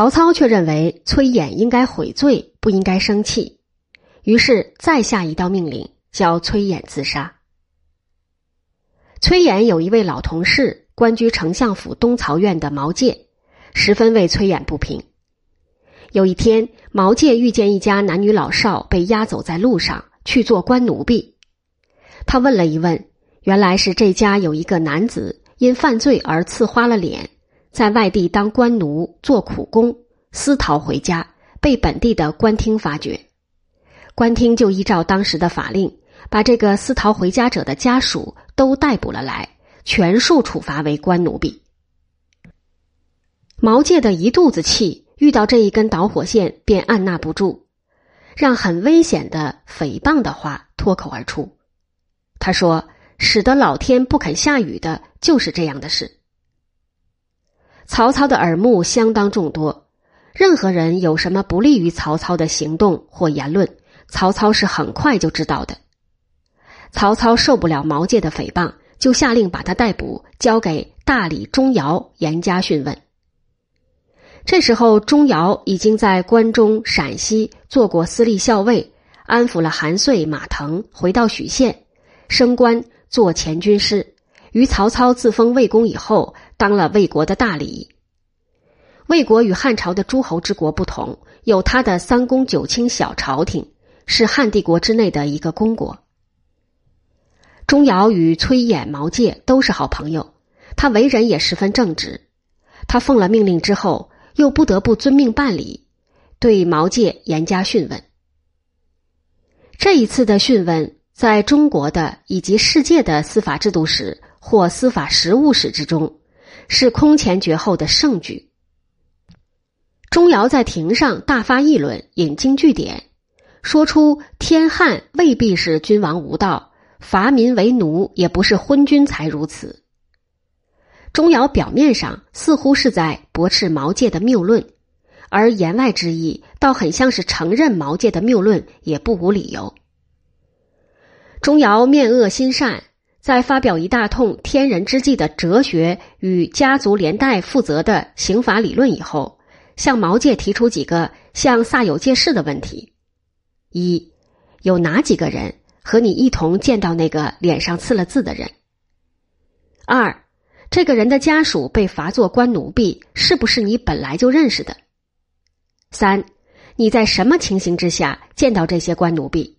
曹操却认为崔琰应该悔罪，不应该生气，于是再下一道命令，叫崔琰自杀。崔琰有一位老同事，官居丞相府东曹院的毛玠，十分为崔琰不平。有一天，毛玠遇见一家男女老少被押走在路上去做官奴婢，他问了一问，原来是这家有一个男子因犯罪而刺花了脸。在外地当官奴做苦工，私逃回家，被本地的官厅发觉。官厅就依照当时的法令，把这个私逃回家者的家属都逮捕了来，全数处罚为官奴婢。毛玠的一肚子气，遇到这一根导火线，便按捺不住，让很危险的诽谤的话脱口而出。他说：“使得老天不肯下雨的，就是这样的事。”曹操的耳目相当众多，任何人有什么不利于曹操的行动或言论，曹操是很快就知道的。曹操受不了毛玠的诽谤，就下令把他逮捕，交给大理钟繇严加讯问。这时候，钟繇已经在关中、陕西做过司隶校尉，安抚了韩遂、马腾，回到许县，升官做前军师。于曹操自封魏公以后，当了魏国的大理。魏国与汉朝的诸侯之国不同，有他的三公九卿小朝廷，是汉帝国之内的一个公国。钟繇与崔琰、毛玠都是好朋友，他为人也十分正直。他奉了命令之后，又不得不遵命办理，对毛玠严加讯问。这一次的讯问，在中国的以及世界的司法制度史。或司法实务史之中，是空前绝后的盛举。钟繇在庭上大发议论，引经据典，说出天汉未必是君王无道，伐民为奴也不是昏君才如此。钟繇表面上似乎是在驳斥毛玠的谬论，而言外之意倒很像是承认毛玠的谬论也不无理由。钟繇面恶心善。在发表一大通天人之际的哲学与家族连带负责的刑法理论以后，向毛玠提出几个向萨有介事的问题：一，有哪几个人和你一同见到那个脸上刺了字的人？二，这个人的家属被罚做官奴婢，是不是你本来就认识的？三，你在什么情形之下见到这些官奴婢？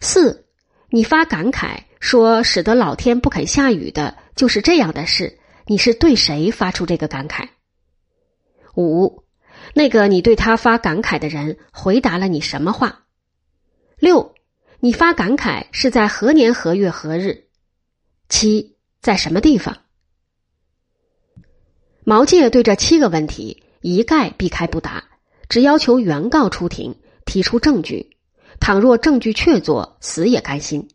四，你发感慨。说使得老天不肯下雨的，就是这样的事。你是对谁发出这个感慨？五，那个你对他发感慨的人回答了你什么话？六，你发感慨是在何年何月何日？七，在什么地方？毛介对这七个问题一概避开不答，只要求原告出庭提出证据，倘若证据确凿，死也甘心。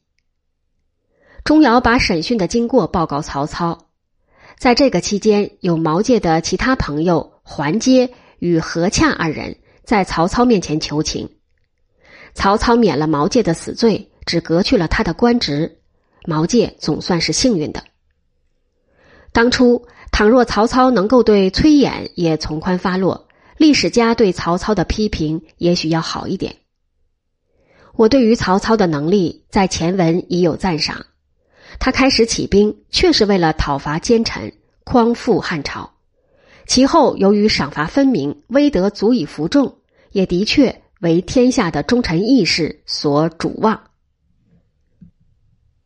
钟繇把审讯的经过报告曹操，在这个期间，有毛玠的其他朋友桓阶与何洽二人在曹操面前求情，曹操免了毛玠的死罪，只革去了他的官职，毛玠总算是幸运的。当初，倘若曹操能够对崔琰也从宽发落，历史家对曹操的批评也许要好一点。我对于曹操的能力，在前文已有赞赏。他开始起兵，确是为了讨伐奸臣，匡复汉朝。其后由于赏罚分明，威德足以服众，也的确为天下的忠臣义士所瞩望。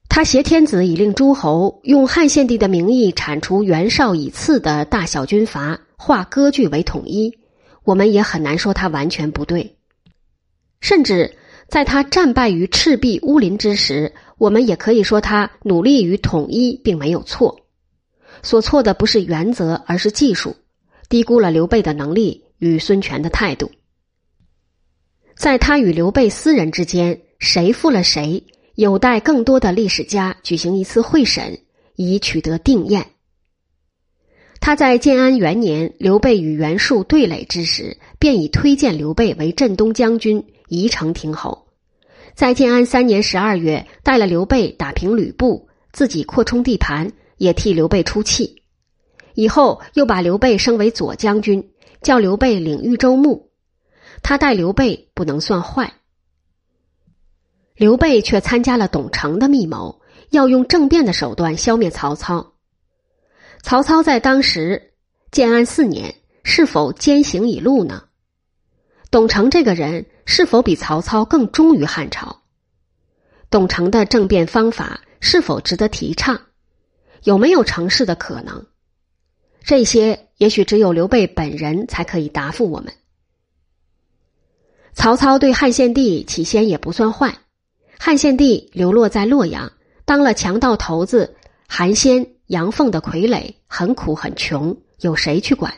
他挟天子以令诸侯，用汉献帝的名义铲除袁绍以次的大小军阀，化割据为统一。我们也很难说他完全不对，甚至在他战败于赤壁乌林之时。我们也可以说，他努力于统一，并没有错。所错的不是原则，而是技术，低估了刘备的能力与孙权的态度。在他与刘备私人之间，谁负了谁，有待更多的历史家举行一次会审，以取得定验。他在建安元年，刘备与袁术对垒之时，便已推荐刘备为镇东将军，宜城亭侯。在建安三年十二月，带了刘备打平吕布，自己扩充地盘，也替刘备出气。以后又把刘备升为左将军，叫刘备领豫州牧。他待刘备不能算坏。刘备却参加了董承的密谋，要用政变的手段消灭曹操。曹操在当时建安四年，是否坚行已路呢？董承这个人是否比曹操更忠于汉朝？董承的政变方法是否值得提倡？有没有成事的可能？这些也许只有刘备本人才可以答复我们。曹操对汉献帝起先也不算坏，汉献帝流落在洛阳，当了强盗头子韩先、杨凤的傀儡，很苦很穷，有谁去管？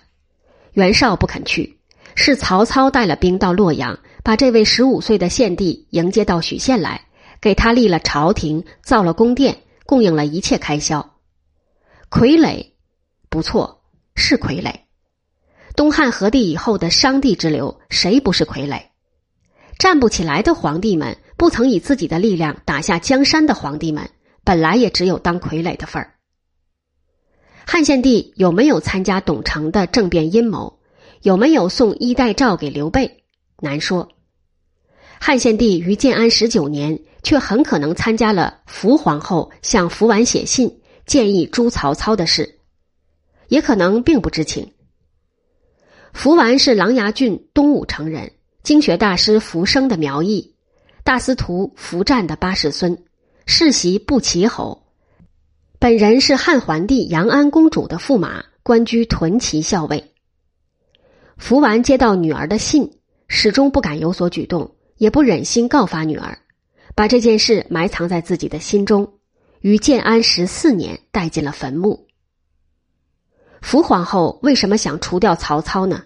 袁绍不肯去。是曹操带了兵到洛阳，把这位十五岁的献帝迎接到许县来，给他立了朝廷，造了宫殿，供应了一切开销。傀儡，不错，是傀儡。东汉和帝以后的商帝之流，谁不是傀儡？站不起来的皇帝们，不曾以自己的力量打下江山的皇帝们，本来也只有当傀儡的份儿。汉献帝有没有参加董承的政变阴谋？有没有送衣带诏给刘备？难说。汉献帝于建安十九年，却很可能参加了福皇后向福完写信建议诛曹操的事，也可能并不知情。福完是琅琊郡东武城人，经学大师福生的苗裔，大司徒福战的八世孙，世袭不齐侯，本人是汉桓帝杨安公主的驸马，官居屯骑校尉。福完接到女儿的信，始终不敢有所举动，也不忍心告发女儿，把这件事埋藏在自己的心中，于建安十四年带进了坟墓。福皇后为什么想除掉曹操呢？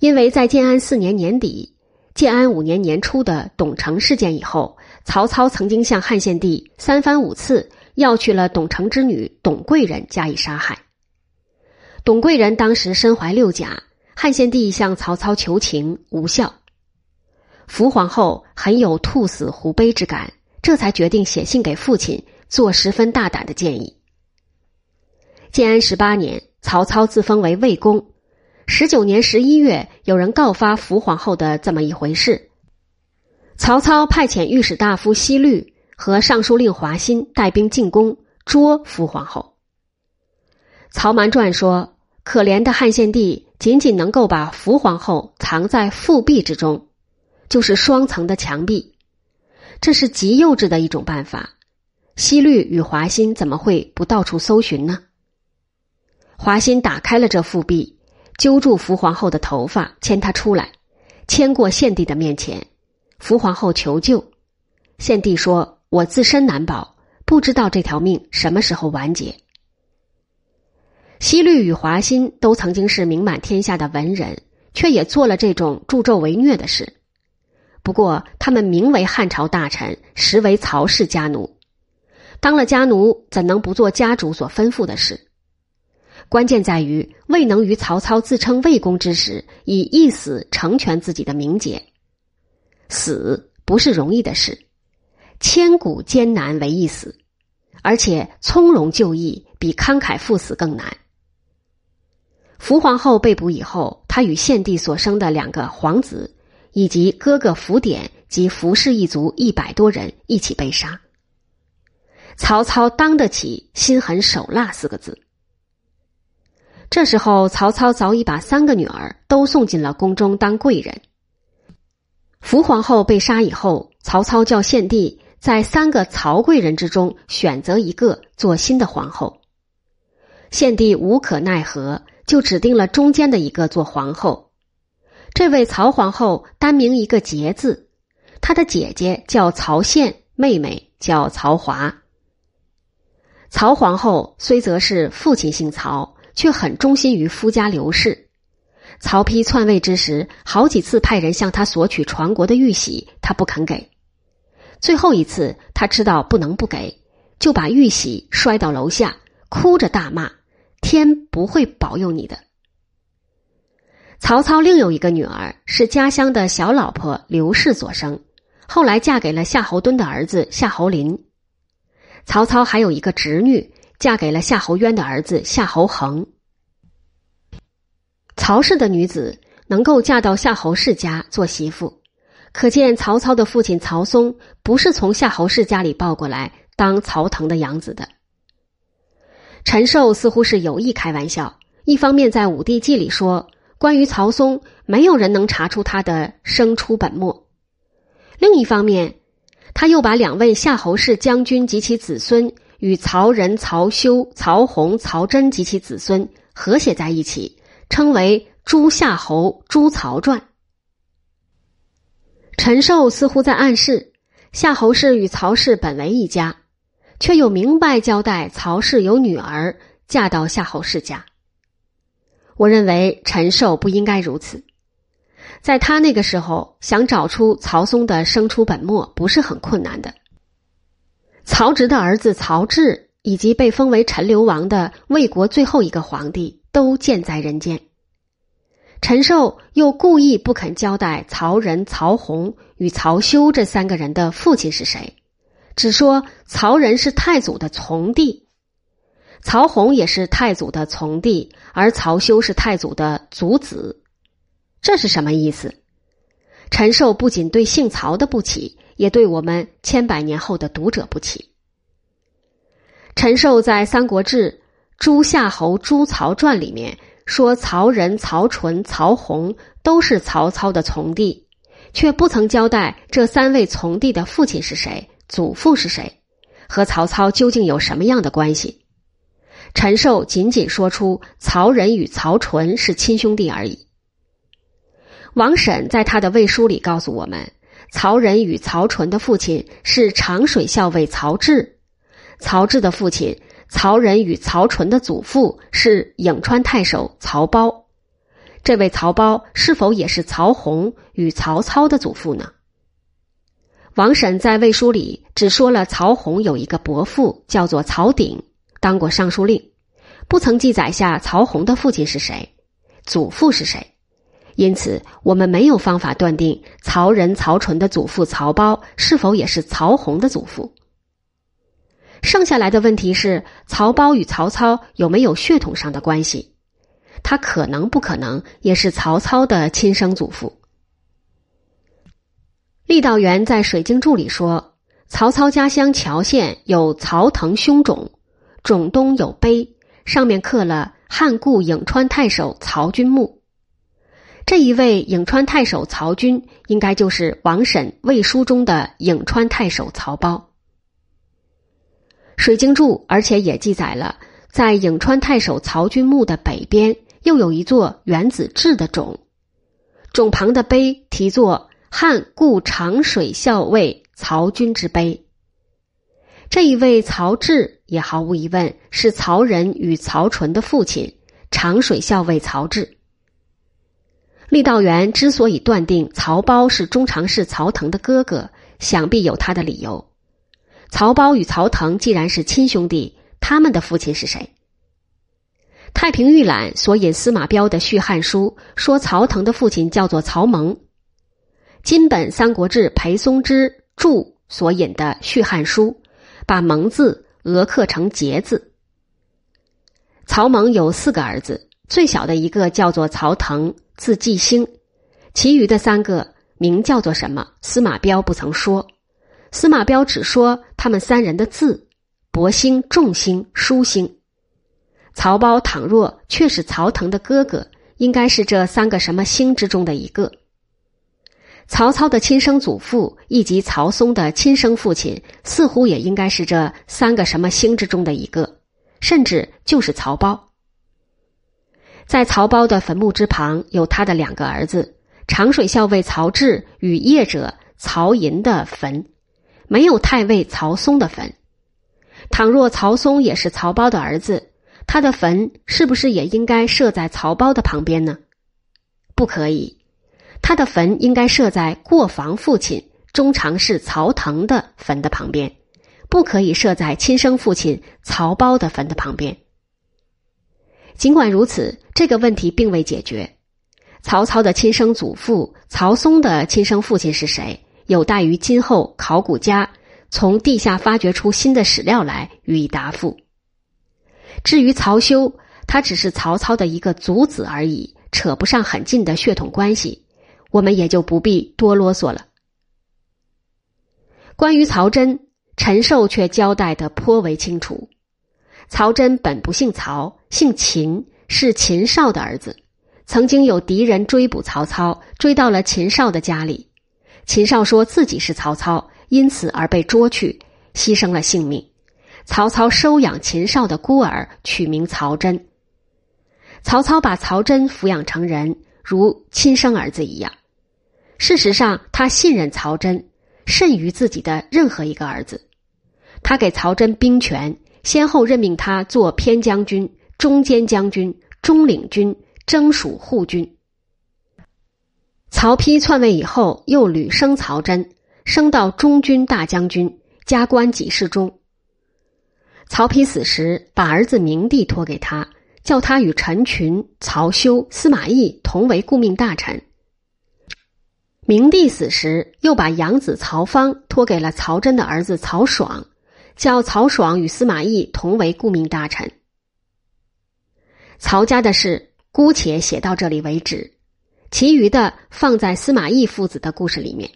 因为在建安四年年底、建安五年年初的董承事件以后，曹操曾经向汉献帝三番五次要去了董承之女董贵人加以杀害。董贵人当时身怀六甲。汉献帝向曹操求情无效，福皇后很有兔死狐悲之感，这才决定写信给父亲，做十分大胆的建议。建安十八年，曹操自封为魏公。十九年十一月，有人告发福皇后的这么一回事，曹操派遣御史大夫西律和尚书令华歆带兵进宫捉福皇后。曹瞒传说，可怜的汉献帝。仅仅能够把福皇后藏在腹壁之中，就是双层的墙壁，这是极幼稚的一种办法。西律与华歆怎么会不到处搜寻呢？华歆打开了这腹壁，揪住福皇后的头发，牵她出来，牵过献帝的面前。福皇后求救，献帝说：“我自身难保，不知道这条命什么时候完结。”西律与华歆都曾经是名满天下的文人，却也做了这种助纣为虐的事。不过，他们名为汉朝大臣，实为曹氏家奴。当了家奴，怎能不做家主所吩咐的事？关键在于未能于曹操自称魏公之时，以一死成全自己的名节。死不是容易的事，千古艰难为一死，而且从容就义比慷慨赴死更难。福皇后被捕以后，她与献帝所生的两个皇子，以及哥哥福典及福氏一族一百多人一起被杀。曹操当得起“心狠手辣”四个字。这时候，曹操早已把三个女儿都送进了宫中当贵人。福皇后被杀以后，曹操叫献帝在三个曹贵人之中选择一个做新的皇后。献帝无可奈何。就指定了中间的一个做皇后，这位曹皇后单名一个节字，她的姐姐叫曹宪，妹妹叫曹华。曹皇后虽则是父亲姓曹，却很忠心于夫家刘氏。曹丕篡位之时，好几次派人向他索取传国的玉玺，他不肯给。最后一次，他知道不能不给，就把玉玺摔到楼下，哭着大骂。天不会保佑你的。曹操另有一个女儿，是家乡的小老婆刘氏所生，后来嫁给了夏侯惇的儿子夏侯林。曹操还有一个侄女，嫁给了夏侯渊的儿子夏侯恒。曹氏的女子能够嫁到夏侯氏家做媳妇，可见曹操的父亲曹嵩不是从夏侯氏家里抱过来当曹腾的养子的。陈寿似乎是有意开玩笑，一方面在《武帝纪》里说，关于曹嵩，没有人能查出他的生出本末；另一方面，他又把两位夏侯氏将军及其子孙与曹仁、曹休、曹洪、曹真及其子孙合写在一起，称为《诸夏侯诸曹传》。陈寿似乎在暗示，夏侯氏与曹氏本为一家。却又明白交代曹氏有女儿嫁到夏侯氏家。我认为陈寿不应该如此，在他那个时候想找出曹嵩的生出本末不是很困难的。曹植的儿子曹植以及被封为陈留王的魏国最后一个皇帝都健在人间。陈寿又故意不肯交代曹仁、曹洪与曹休这三个人的父亲是谁。只说曹仁是太祖的从弟，曹洪也是太祖的从弟，而曹休是太祖的族子，这是什么意思？陈寿不仅对姓曹的不起，也对我们千百年后的读者不起。陈寿在《三国志·诸夏侯诸曹传》里面说，曹仁、曹纯、曹洪都是曹操的从弟，却不曾交代这三位从弟的父亲是谁。祖父是谁？和曹操究竟有什么样的关系？陈寿仅仅说出曹仁与曹纯是亲兄弟而已。王婶在他的魏书里告诉我们，曹仁与曹纯的父亲是长水校尉曹植，曹植的父亲曹仁与曹纯的祖父是颍川太守曹胞，这位曹胞是否也是曹洪与曹操的祖父呢？王婶在魏书里只说了曹洪有一个伯父叫做曹鼎，当过尚书令，不曾记载下曹洪的父亲是谁，祖父是谁，因此我们没有方法断定曹仁、曹纯的祖父曹胞是否也是曹洪的祖父。剩下来的问题是曹胞与曹操有没有血统上的关系？他可能不可能也是曹操的亲生祖父？郦道元在《水经注》里说，曹操家乡谯县有曹腾兄冢，冢东有碑，上面刻了汉故颍川太守曹军墓。这一位颍川太守曹军，应该就是王审魏书中的颍川太守曹胞。《水经注》而且也记载了，在颍川太守曹军墓的北边，又有一座原子制的冢，冢旁的碑题作。汉故长水校尉曹军之碑，这一位曹植也毫无疑问是曹仁与曹纯的父亲，长水校尉曹植。郦道元之所以断定曹胞是中常侍曹腾的哥哥，想必有他的理由。曹胞与曹腾既然是亲兄弟，他们的父亲是谁？太平御览所引司马彪的《续汉书》说，曹腾的父亲叫做曹蒙。金本《三国志》裴松之注所引的《续汉书》，把“蒙”字俄刻成“节”字。曹猛有四个儿子，最小的一个叫做曹腾，字季兴，其余的三个名叫做什么？司马彪不曾说，司马彪只说他们三人的字：伯兴、仲兴、叔兴。曹包倘若却是曹腾的哥哥，应该是这三个什么兴之中的一个。曹操的亲生祖父以及曹嵩的亲生父亲，似乎也应该是这三个什么星之中的一个，甚至就是曹包。在曹包的坟墓之旁，有他的两个儿子长水校尉曹植与业者曹寅的坟，没有太尉曹嵩的坟。倘若曹嵩也是曹包的儿子，他的坟是不是也应该设在曹包的旁边呢？不可以。他的坟应该设在过房父亲中常侍曹腾的坟的旁边，不可以设在亲生父亲曹胞的坟的旁边。尽管如此，这个问题并未解决。曹操的亲生祖父曹嵩的亲生父亲是谁，有待于今后考古家从地下发掘出新的史料来予以答复。至于曹休，他只是曹操的一个族子而已。扯不上很近的血统关系，我们也就不必多啰嗦了。关于曹真，陈寿却交代的颇为清楚。曹真本不姓曹，姓秦，是秦少的儿子。曾经有敌人追捕曹操，追到了秦少的家里。秦少说自己是曹操，因此而被捉去，牺牲了性命。曹操收养秦少的孤儿，取名曹真。曹操把曹真抚养成人，如亲生儿子一样。事实上，他信任曹真，甚于自己的任何一个儿子。他给曹真兵权。先后任命他做偏将军、中间将军、中领军、征蜀护军。曹丕篡位以后，又屡升曹真，升到中军大将军，加官给事中。曹丕死时，把儿子明帝托给他，叫他与陈群、曹休、司马懿同为顾命大臣。明帝死时，又把养子曹芳托给了曹真的儿子曹爽。叫曹爽与司马懿同为顾命大臣。曹家的事姑且写到这里为止，其余的放在司马懿父子的故事里面。